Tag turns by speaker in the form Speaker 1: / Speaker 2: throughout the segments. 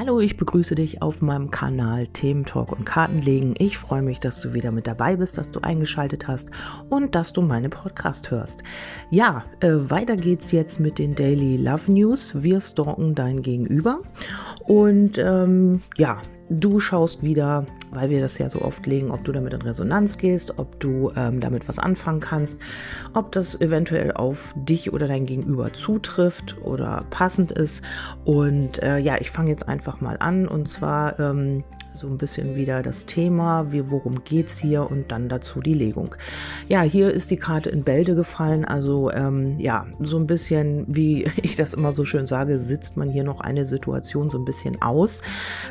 Speaker 1: Hallo, ich begrüße dich auf meinem Kanal Themen Talk und Kartenlegen. Ich freue mich, dass du wieder mit dabei bist, dass du eingeschaltet hast und dass du meine Podcast hörst. Ja, äh, weiter geht's jetzt mit den Daily Love News. Wir stalken dein Gegenüber und ähm, ja, du schaust wieder, weil wir das ja so oft legen, ob du damit in Resonanz gehst, ob du ähm, damit was anfangen kannst, ob das eventuell auf dich oder dein Gegenüber zutrifft oder passend ist. Und äh, ja, ich fange jetzt einfach mal an und zwar ähm, so ein bisschen wieder das Thema, wie, worum geht es hier und dann dazu die Legung. Ja, hier ist die Karte in Bälde gefallen, also ähm, ja, so ein bisschen, wie ich das immer so schön sage, sitzt man hier noch eine Situation so ein bisschen aus.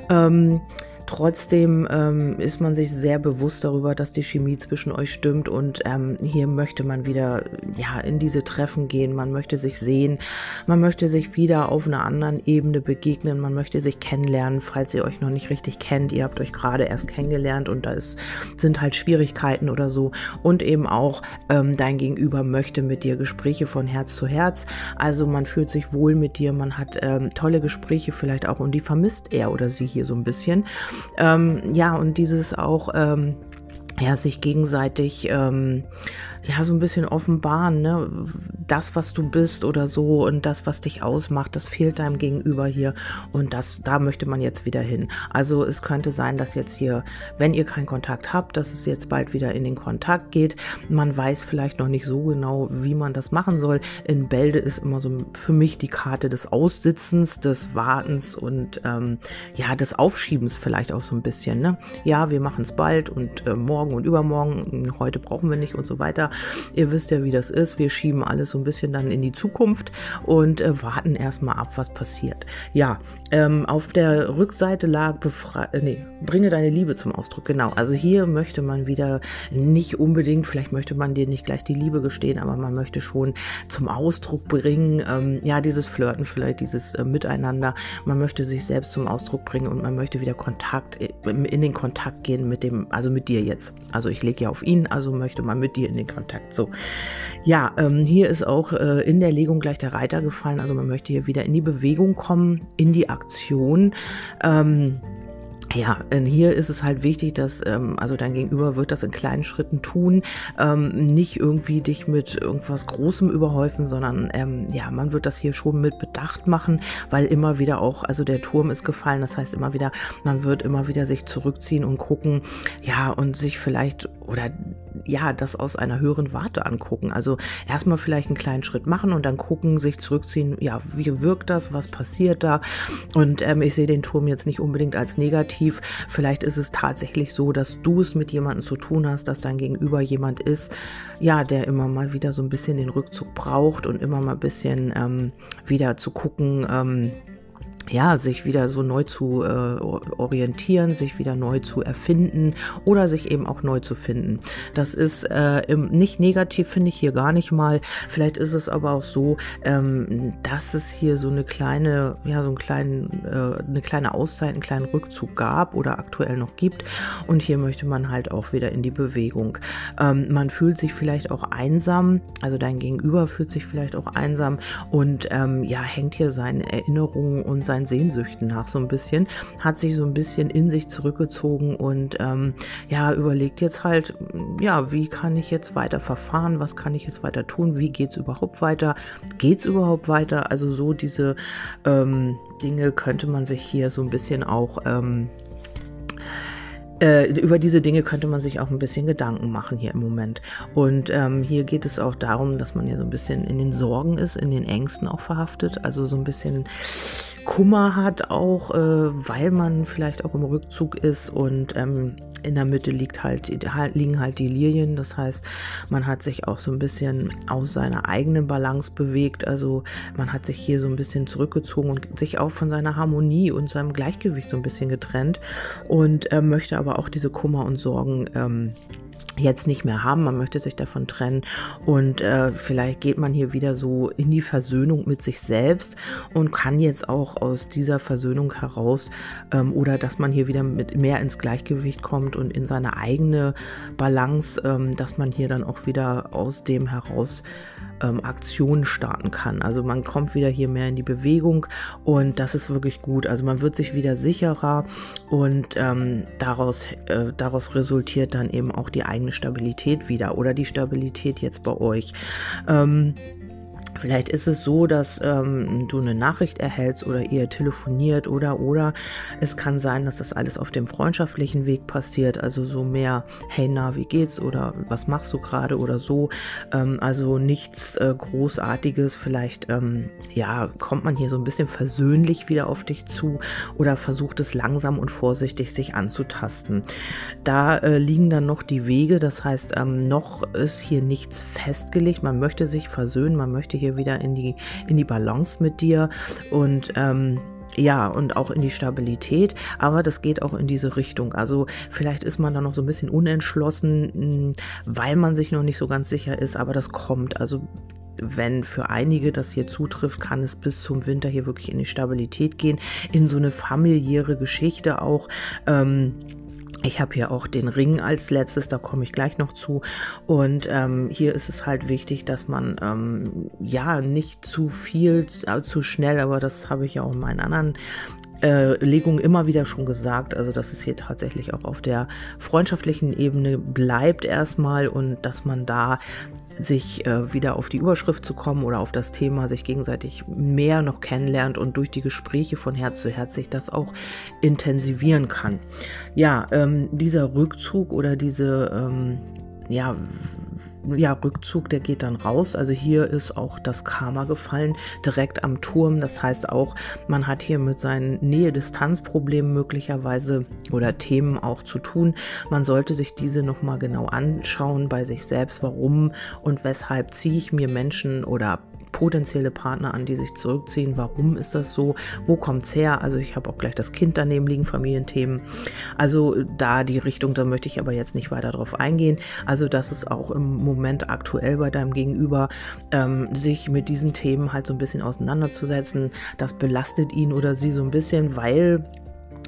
Speaker 1: Ähm, Trotzdem ähm, ist man sich sehr bewusst darüber, dass die Chemie zwischen euch stimmt und ähm, hier möchte man wieder ja, in diese Treffen gehen, man möchte sich sehen, man möchte sich wieder auf einer anderen Ebene begegnen, man möchte sich kennenlernen, falls ihr euch noch nicht richtig kennt, ihr habt euch gerade erst kennengelernt und da ist, sind halt Schwierigkeiten oder so. Und eben auch ähm, dein Gegenüber möchte mit dir Gespräche von Herz zu Herz, also man fühlt sich wohl mit dir, man hat ähm, tolle Gespräche vielleicht auch und die vermisst er oder sie hier so ein bisschen. Ähm, ja, und dieses auch, ähm, ja, sich gegenseitig ähm, ja, so ein bisschen offenbaren, ne? Das, was du bist oder so und das, was dich ausmacht, das fehlt deinem Gegenüber hier und das, da möchte man jetzt wieder hin. Also es könnte sein, dass jetzt hier, wenn ihr keinen Kontakt habt, dass es jetzt bald wieder in den Kontakt geht. Man weiß vielleicht noch nicht so genau, wie man das machen soll. In Bälde ist immer so für mich die Karte des Aussitzens, des Wartens und ähm, ja, des Aufschiebens vielleicht auch so ein bisschen. Ne? Ja, wir machen es bald und äh, morgen und übermorgen, heute brauchen wir nicht und so weiter. Ihr wisst ja, wie das ist. Wir schieben alles so ein bisschen dann in die Zukunft und äh, warten erstmal ab, was passiert. Ja, ähm, auf der Rückseite lag befre äh, nee, bringe deine Liebe zum Ausdruck. Genau. Also hier möchte man wieder nicht unbedingt, vielleicht möchte man dir nicht gleich die Liebe gestehen, aber man möchte schon zum Ausdruck bringen, ähm, ja, dieses Flirten, vielleicht dieses äh, Miteinander. Man möchte sich selbst zum Ausdruck bringen und man möchte wieder Kontakt, äh, in den Kontakt gehen mit dem, also mit dir jetzt. Also ich lege ja auf ihn, also möchte man mit dir in den Kontakt. So, ja, ähm, hier ist auch äh, in der Legung gleich der Reiter gefallen. Also man möchte hier wieder in die Bewegung kommen, in die Aktion. Ähm, ja, hier ist es halt wichtig, dass, ähm, also dein Gegenüber wird das in kleinen Schritten tun, ähm, nicht irgendwie dich mit irgendwas Großem überhäufen, sondern ähm, ja, man wird das hier schon mit Bedacht machen, weil immer wieder auch, also der Turm ist gefallen, das heißt immer wieder, man wird immer wieder sich zurückziehen und gucken, ja, und sich vielleicht oder ja, das aus einer höheren Warte angucken. Also erstmal vielleicht einen kleinen Schritt machen und dann gucken, sich zurückziehen, ja, wie wirkt das, was passiert da? Und ähm, ich sehe den Turm jetzt nicht unbedingt als negativ. Vielleicht ist es tatsächlich so, dass du es mit jemandem zu tun hast, dass dein Gegenüber jemand ist, ja, der immer mal wieder so ein bisschen den Rückzug braucht und immer mal ein bisschen ähm, wieder zu gucken, ähm, ja, sich wieder so neu zu äh, orientieren, sich wieder neu zu erfinden oder sich eben auch neu zu finden. Das ist äh, im, nicht negativ, finde ich hier gar nicht mal. Vielleicht ist es aber auch so, ähm, dass es hier so eine kleine, ja, so einen kleinen, äh, eine kleine Auszeit, einen kleinen Rückzug gab oder aktuell noch gibt. Und hier möchte man halt auch wieder in die Bewegung. Ähm, man fühlt sich vielleicht auch einsam, also dein Gegenüber fühlt sich vielleicht auch einsam und ähm, ja, hängt hier seine Erinnerungen und sein seinen Sehnsüchten nach so ein bisschen, hat sich so ein bisschen in sich zurückgezogen und ähm, ja, überlegt jetzt halt, ja, wie kann ich jetzt weiter verfahren, was kann ich jetzt weiter tun, wie geht es überhaupt weiter, geht es überhaupt weiter? Also so diese ähm, Dinge könnte man sich hier so ein bisschen auch ähm, äh, über diese Dinge könnte man sich auch ein bisschen Gedanken machen hier im Moment. Und ähm, hier geht es auch darum, dass man hier so ein bisschen in den Sorgen ist, in den Ängsten auch verhaftet, also so ein bisschen Kummer hat auch, äh, weil man vielleicht auch im Rückzug ist und ähm, in der Mitte liegt halt, liegen halt die Lilien. Das heißt, man hat sich auch so ein bisschen aus seiner eigenen Balance bewegt. Also man hat sich hier so ein bisschen zurückgezogen und sich auch von seiner Harmonie und seinem Gleichgewicht so ein bisschen getrennt und äh, möchte aber auch diese Kummer und Sorgen ähm, jetzt nicht mehr haben, man möchte sich davon trennen und äh, vielleicht geht man hier wieder so in die Versöhnung mit sich selbst und kann jetzt auch aus dieser Versöhnung heraus ähm, oder dass man hier wieder mit mehr ins Gleichgewicht kommt und in seine eigene Balance, ähm, dass man hier dann auch wieder aus dem heraus ähm, Aktionen starten kann. Also man kommt wieder hier mehr in die Bewegung und das ist wirklich gut. Also man wird sich wieder sicherer und ähm, daraus, äh, daraus resultiert dann eben auch die eigene Stabilität wieder oder die Stabilität jetzt bei euch. Ähm, Vielleicht ist es so, dass ähm, du eine Nachricht erhältst oder ihr telefoniert oder oder es kann sein, dass das alles auf dem freundschaftlichen Weg passiert, also so mehr, hey na, wie geht's oder was machst du gerade oder so. Ähm, also nichts äh, Großartiges. Vielleicht ähm, ja kommt man hier so ein bisschen versöhnlich wieder auf dich zu oder versucht es langsam und vorsichtig sich anzutasten. Da äh, liegen dann noch die Wege, das heißt, ähm, noch ist hier nichts festgelegt. Man möchte sich versöhnen, man möchte hier wieder in die, in die Balance mit dir und ähm, ja, und auch in die Stabilität, aber das geht auch in diese Richtung. Also vielleicht ist man da noch so ein bisschen unentschlossen, hm, weil man sich noch nicht so ganz sicher ist, aber das kommt. Also wenn für einige das hier zutrifft, kann es bis zum Winter hier wirklich in die Stabilität gehen, in so eine familiäre Geschichte auch. Ähm, ich habe hier auch den Ring als letztes, da komme ich gleich noch zu. Und ähm, hier ist es halt wichtig, dass man ähm, ja nicht zu viel, äh, zu schnell, aber das habe ich ja auch in meinen anderen äh, Legungen immer wieder schon gesagt. Also dass es hier tatsächlich auch auf der freundschaftlichen Ebene bleibt erstmal und dass man da sich äh, wieder auf die Überschrift zu kommen oder auf das Thema sich gegenseitig mehr noch kennenlernt und durch die Gespräche von Herz zu Herz sich das auch intensivieren kann. Ja, ähm, dieser Rückzug oder diese ähm, ja, ja, Rückzug, der geht dann raus. Also hier ist auch das Karma gefallen, direkt am Turm. Das heißt auch, man hat hier mit seinen Nähe-Distanz-Problemen möglicherweise oder Themen auch zu tun. Man sollte sich diese nochmal genau anschauen bei sich selbst. Warum und weshalb ziehe ich mir Menschen oder potenzielle Partner an, die sich zurückziehen. Warum ist das so? Wo kommt es her? Also ich habe auch gleich das Kind daneben liegen, Familienthemen. Also da die Richtung, da möchte ich aber jetzt nicht weiter drauf eingehen. Also das ist auch im Moment aktuell bei deinem Gegenüber, ähm, sich mit diesen Themen halt so ein bisschen auseinanderzusetzen. Das belastet ihn oder sie so ein bisschen, weil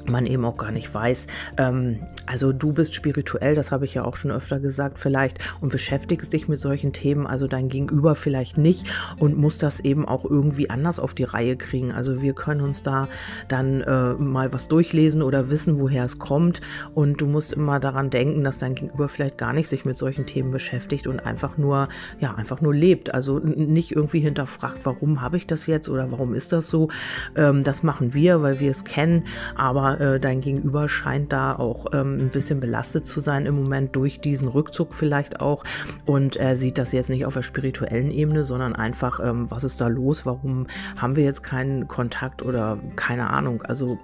Speaker 1: man eben auch gar nicht weiß. Ähm, also du bist spirituell, das habe ich ja auch schon öfter gesagt vielleicht und beschäftigst dich mit solchen Themen, also dein Gegenüber vielleicht nicht und muss das eben auch irgendwie anders auf die Reihe kriegen. Also wir können uns da dann äh, mal was durchlesen oder wissen, woher es kommt und du musst immer daran denken, dass dein Gegenüber vielleicht gar nicht sich mit solchen Themen beschäftigt und einfach nur, ja, einfach nur lebt. Also nicht irgendwie hinterfragt, warum habe ich das jetzt oder warum ist das so. Ähm, das machen wir, weil wir es kennen, aber äh, dein Gegenüber scheint da auch ähm, ein bisschen belastet zu sein im Moment durch diesen Rückzug vielleicht auch. Und er sieht das jetzt nicht auf der spirituellen Ebene, sondern einfach, ähm, was ist da los? Warum haben wir jetzt keinen Kontakt oder keine Ahnung? Also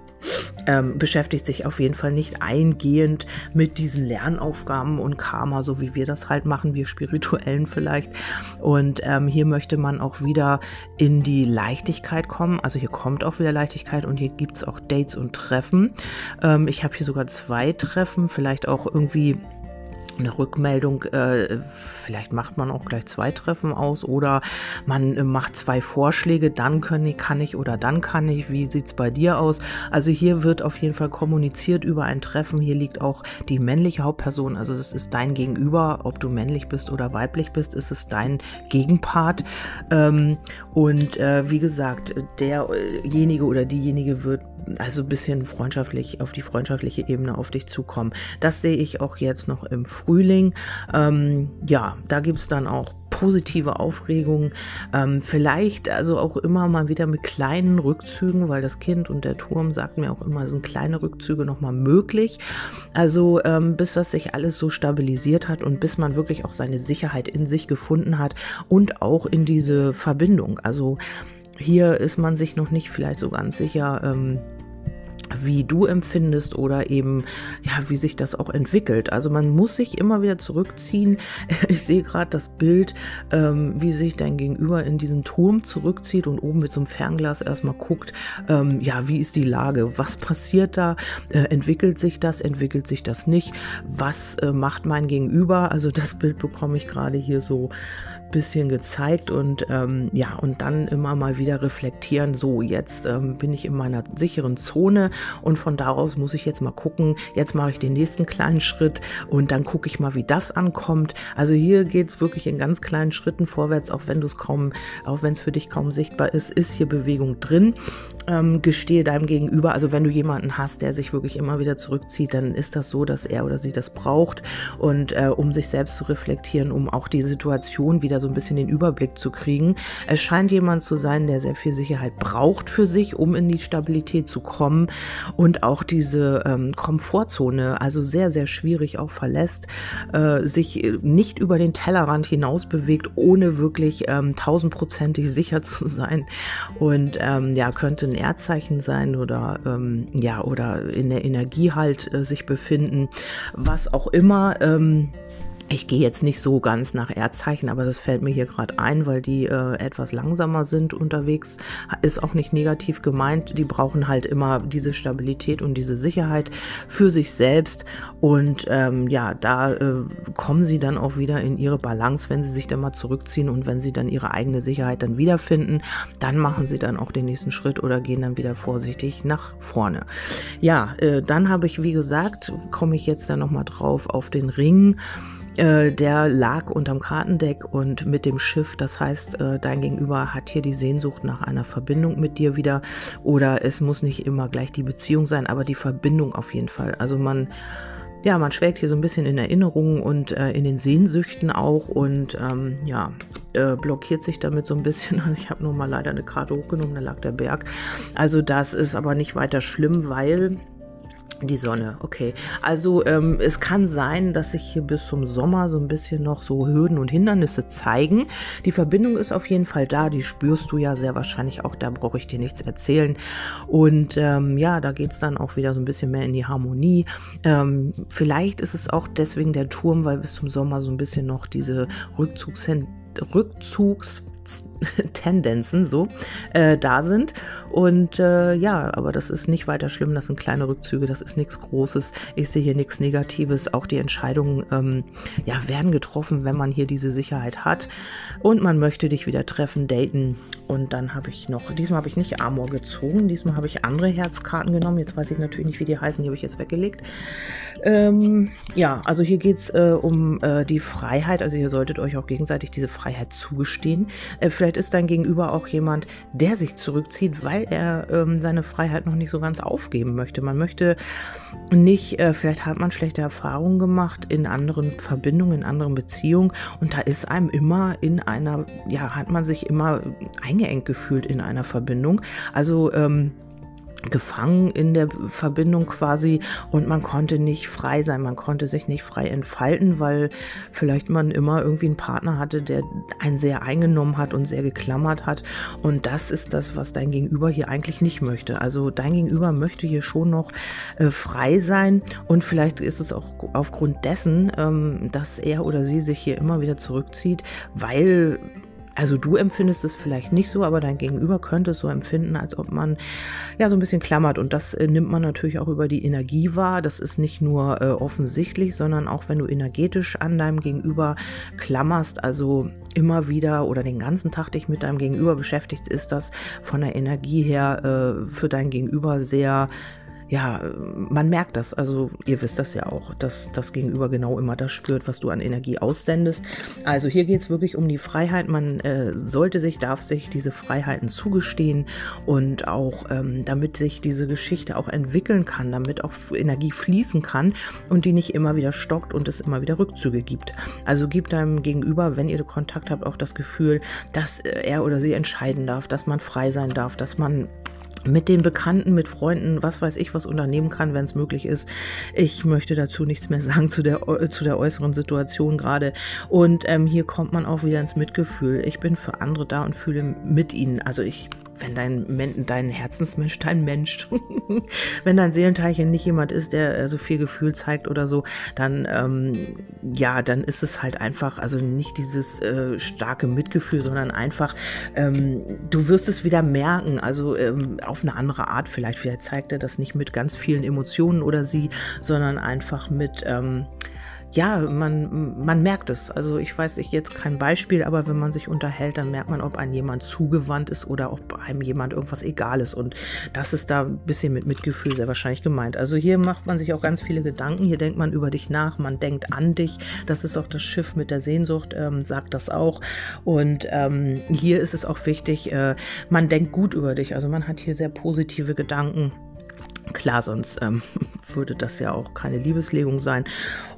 Speaker 1: ähm, beschäftigt sich auf jeden Fall nicht eingehend mit diesen Lernaufgaben und Karma, so wie wir das halt machen, wir Spirituellen vielleicht. Und ähm, hier möchte man auch wieder in die Leichtigkeit kommen. Also hier kommt auch wieder Leichtigkeit und hier gibt es auch Dates und Treffen. Ähm, ich habe hier sogar zwei Treffen, vielleicht auch irgendwie eine Rückmeldung, äh, vielleicht macht man auch gleich zwei Treffen aus oder man äh, macht zwei Vorschläge, dann können, kann ich oder dann kann ich, wie sieht es bei dir aus? Also hier wird auf jeden Fall kommuniziert über ein Treffen, hier liegt auch die männliche Hauptperson, also es ist dein Gegenüber, ob du männlich bist oder weiblich bist, ist es dein Gegenpart ähm, und äh, wie gesagt, derjenige oder diejenige wird also ein bisschen freundschaftlich auf die freundschaftliche Ebene auf dich zukommen. Das sehe ich auch jetzt noch im Frühling. Ähm, ja, da gibt es dann auch positive Aufregung. Ähm, vielleicht also auch immer mal wieder mit kleinen Rückzügen, weil das Kind und der Turm sagt mir auch immer, sind kleine Rückzüge nochmal möglich. Also ähm, bis das sich alles so stabilisiert hat und bis man wirklich auch seine Sicherheit in sich gefunden hat und auch in diese Verbindung. Also hier ist man sich noch nicht vielleicht so ganz sicher. Ähm, wie du empfindest oder eben, ja, wie sich das auch entwickelt. Also man muss sich immer wieder zurückziehen. Ich sehe gerade das Bild, ähm, wie sich dein Gegenüber in diesen Turm zurückzieht und oben mit so einem Fernglas erstmal guckt, ähm, ja, wie ist die Lage? Was passiert da? Äh, entwickelt sich das? Entwickelt sich das nicht? Was äh, macht mein Gegenüber? Also das Bild bekomme ich gerade hier so bisschen gezeigt und ähm, ja, und dann immer mal wieder reflektieren, so jetzt ähm, bin ich in meiner sicheren Zone und von daraus muss ich jetzt mal gucken, jetzt mache ich den nächsten kleinen Schritt und dann gucke ich mal, wie das ankommt. Also hier geht es wirklich in ganz kleinen Schritten vorwärts, auch wenn du es kaum, auch wenn es für dich kaum sichtbar ist, ist hier Bewegung drin. Ähm, gestehe deinem Gegenüber, also wenn du jemanden hast, der sich wirklich immer wieder zurückzieht, dann ist das so, dass er oder sie das braucht und äh, um sich selbst zu reflektieren, um auch die Situation wieder so ein bisschen den Überblick zu kriegen. Es scheint jemand zu sein, der sehr viel Sicherheit braucht für sich, um in die Stabilität zu kommen und auch diese ähm, Komfortzone, also sehr, sehr schwierig auch verlässt, äh, sich nicht über den Tellerrand hinaus bewegt, ohne wirklich ähm, tausendprozentig sicher zu sein. Und ähm, ja, könnte ein Erdzeichen sein oder ähm, ja, oder in der Energie halt äh, sich befinden, was auch immer. Ich gehe jetzt nicht so ganz nach Erdzeichen, aber das fällt mir hier gerade ein, weil die äh, etwas langsamer sind unterwegs. Ist auch nicht negativ gemeint. Die brauchen halt immer diese Stabilität und diese Sicherheit für sich selbst. Und ähm, ja, da äh, kommen sie dann auch wieder in ihre Balance, wenn sie sich dann mal zurückziehen und wenn sie dann ihre eigene Sicherheit dann wiederfinden, dann machen sie dann auch den nächsten Schritt oder gehen dann wieder vorsichtig nach vorne. Ja, äh, dann habe ich, wie gesagt, komme ich jetzt dann nochmal drauf auf den Ring. Äh, der lag unterm Kartendeck und mit dem Schiff. Das heißt, äh, dein Gegenüber hat hier die Sehnsucht nach einer Verbindung mit dir wieder. Oder es muss nicht immer gleich die Beziehung sein, aber die Verbindung auf jeden Fall. Also man ja, man schwelgt hier so ein bisschen in Erinnerungen und äh, in den Sehnsüchten auch und ähm, ja, äh, blockiert sich damit so ein bisschen. Ich habe nur mal leider eine Karte hochgenommen, da lag der Berg. Also das ist aber nicht weiter schlimm, weil die Sonne, okay. Also ähm, es kann sein, dass sich hier bis zum Sommer so ein bisschen noch so Hürden und Hindernisse zeigen. Die Verbindung ist auf jeden Fall da, die spürst du ja sehr wahrscheinlich auch, da brauche ich dir nichts erzählen. Und ähm, ja, da geht es dann auch wieder so ein bisschen mehr in die Harmonie. Ähm, vielleicht ist es auch deswegen der Turm, weil bis zum Sommer so ein bisschen noch diese Rückzugs Rückzugs Tendenzen so äh, da sind. Und äh, ja, aber das ist nicht weiter schlimm. Das sind kleine Rückzüge, das ist nichts Großes. Ich sehe hier nichts Negatives. Auch die Entscheidungen ähm, ja, werden getroffen, wenn man hier diese Sicherheit hat. Und man möchte dich wieder treffen, daten. Und dann habe ich noch, diesmal habe ich nicht Amor gezogen, diesmal habe ich andere Herzkarten genommen. Jetzt weiß ich natürlich nicht, wie die heißen, die habe ich jetzt weggelegt. Ähm, ja, also hier geht es äh, um äh, die Freiheit. Also ihr solltet euch auch gegenseitig diese Freiheit zugestehen. Äh, vielleicht ist dein Gegenüber auch jemand, der sich zurückzieht, weil er ähm, seine Freiheit noch nicht so ganz aufgeben möchte. Man möchte nicht, äh, vielleicht hat man schlechte Erfahrungen gemacht in anderen Verbindungen, in anderen Beziehungen und da ist einem immer in einer, ja, hat man sich immer eingeengt gefühlt in einer Verbindung. Also ähm, gefangen in der Verbindung quasi und man konnte nicht frei sein, man konnte sich nicht frei entfalten, weil vielleicht man immer irgendwie einen Partner hatte, der einen sehr eingenommen hat und sehr geklammert hat. Und das ist das, was dein Gegenüber hier eigentlich nicht möchte. Also dein Gegenüber möchte hier schon noch äh, frei sein. Und vielleicht ist es auch aufgrund dessen, ähm, dass er oder sie sich hier immer wieder zurückzieht, weil also du empfindest es vielleicht nicht so, aber dein Gegenüber könnte es so empfinden, als ob man ja so ein bisschen klammert. Und das äh, nimmt man natürlich auch über die Energie wahr. Das ist nicht nur äh, offensichtlich, sondern auch wenn du energetisch an deinem Gegenüber klammerst, also immer wieder oder den ganzen Tag dich mit deinem Gegenüber beschäftigst, ist das von der Energie her äh, für dein Gegenüber sehr ja, man merkt das. Also ihr wisst das ja auch, dass das Gegenüber genau immer das spürt, was du an Energie aussendest. Also hier geht es wirklich um die Freiheit. Man äh, sollte sich, darf sich diese Freiheiten zugestehen und auch, ähm, damit sich diese Geschichte auch entwickeln kann, damit auch Energie fließen kann und die nicht immer wieder stockt und es immer wieder Rückzüge gibt. Also gibt deinem Gegenüber, wenn ihr Kontakt habt, auch das Gefühl, dass äh, er oder sie entscheiden darf, dass man frei sein darf, dass man mit den Bekannten, mit Freunden, was weiß ich, was unternehmen kann, wenn es möglich ist. Ich möchte dazu nichts mehr sagen zu der, zu der äußeren Situation gerade. Und ähm, hier kommt man auch wieder ins Mitgefühl. Ich bin für andere da und fühle mit ihnen. Also ich wenn dein, dein Herzensmensch, dein Mensch, wenn dein Seelenteilchen nicht jemand ist, der äh, so viel Gefühl zeigt oder so, dann, ähm, ja, dann ist es halt einfach, also nicht dieses äh, starke Mitgefühl, sondern einfach, ähm, du wirst es wieder merken, also ähm, auf eine andere Art vielleicht. Vielleicht zeigt er das nicht mit ganz vielen Emotionen oder sie, sondern einfach mit, ähm, ja, man, man merkt es. Also ich weiß ich jetzt kein Beispiel, aber wenn man sich unterhält, dann merkt man, ob einem jemand zugewandt ist oder ob einem jemand irgendwas egal ist. Und das ist da ein bisschen mit Mitgefühl sehr wahrscheinlich gemeint. Also hier macht man sich auch ganz viele Gedanken. Hier denkt man über dich nach, man denkt an dich. Das ist auch das Schiff mit der Sehnsucht, ähm, sagt das auch. Und ähm, hier ist es auch wichtig, äh, man denkt gut über dich. Also man hat hier sehr positive Gedanken. Klar, sonst ähm, würde das ja auch keine Liebeslegung sein.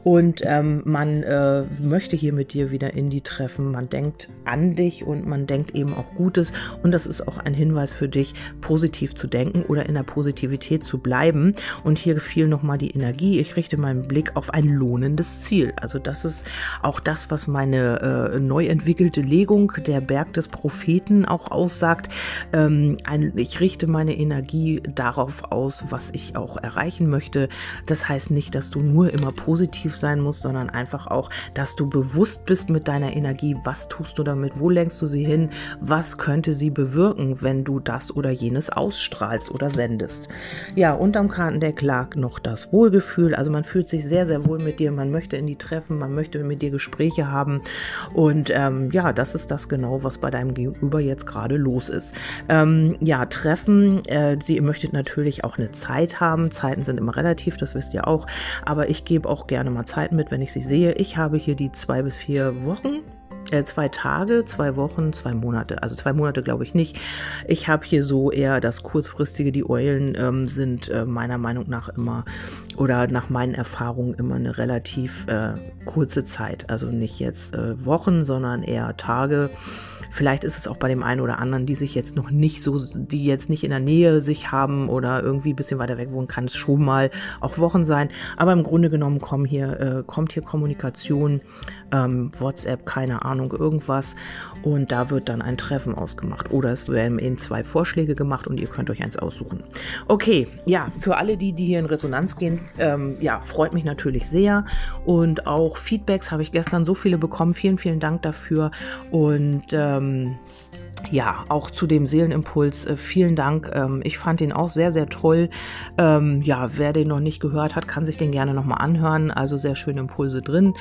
Speaker 1: Und ähm, man äh, möchte hier mit dir wieder in die treffen. Man denkt an dich und man denkt eben auch Gutes. Und das ist auch ein Hinweis für dich, positiv zu denken oder in der Positivität zu bleiben. Und hier fiel nochmal die Energie. Ich richte meinen Blick auf ein lohnendes Ziel. Also das ist auch das, was meine äh, neu entwickelte Legung, der Berg des Propheten, auch aussagt. Ähm, ein, ich richte meine Energie darauf aus, was ich auch erreichen möchte. Das heißt nicht, dass du nur immer positiv sein muss, sondern einfach auch, dass du bewusst bist mit deiner Energie, was tust du damit, wo lenkst du sie hin, was könnte sie bewirken, wenn du das oder jenes ausstrahlst oder sendest. Ja, unterm Kartendeck lag noch das Wohlgefühl, also man fühlt sich sehr, sehr wohl mit dir, man möchte in die Treffen, man möchte mit dir Gespräche haben. Und ähm, ja, das ist das genau, was bei deinem Gegenüber jetzt gerade los ist. Ähm, ja, Treffen, äh, sie möchtet natürlich auch eine Zeit haben, Zeiten sind immer relativ, das wisst ihr auch, aber ich gebe auch gerne mal mal Zeit mit, wenn ich sie sehe. Ich habe hier die zwei bis vier Wochen äh, zwei Tage, zwei Wochen, zwei Monate. Also zwei Monate glaube ich nicht. Ich habe hier so eher das kurzfristige. Die Eulen ähm, sind äh, meiner Meinung nach immer oder nach meinen Erfahrungen immer eine relativ äh, kurze Zeit. Also nicht jetzt äh, Wochen, sondern eher Tage. Vielleicht ist es auch bei dem einen oder anderen, die sich jetzt noch nicht so, die jetzt nicht in der Nähe sich haben oder irgendwie ein bisschen weiter weg wohnen, kann es schon mal auch Wochen sein. Aber im Grunde genommen kommen hier, äh, kommt hier Kommunikation, ähm, WhatsApp, keine Ahnung, irgendwas. Und da wird dann ein Treffen ausgemacht. Oder es werden eben zwei Vorschläge gemacht und ihr könnt euch eins aussuchen. Okay, ja, für alle die, die hier in Resonanz gehen, ähm, ja, freut mich natürlich sehr. Und auch Feedbacks habe ich gestern so viele bekommen. Vielen, vielen Dank dafür. Und ähm, ähm, ja, auch zu dem Seelenimpuls äh, vielen Dank. Ähm, ich fand ihn auch sehr, sehr toll. Ähm, ja, wer den noch nicht gehört hat, kann sich den gerne nochmal anhören. Also sehr schöne Impulse drin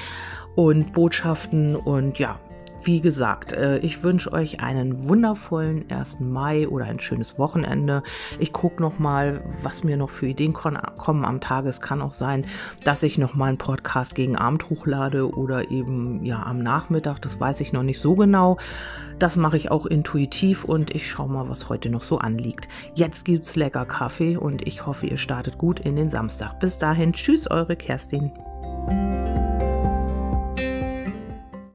Speaker 1: und Botschaften und ja, wie gesagt, äh, ich wünsche euch einen wundervollen 1. Mai oder ein schönes Wochenende. Ich gucke noch mal, was mir noch für Ideen kommen am Tag. Es kann auch sein, dass ich noch mal einen Podcast gegen Abend hochlade oder eben ja am Nachmittag. Das weiß ich noch nicht so genau. Das mache ich auch intuitiv und ich schaue mal, was heute noch so anliegt. Jetzt gibt's lecker Kaffee und ich hoffe, ihr startet gut in den Samstag. Bis dahin, tschüss, eure Kerstin.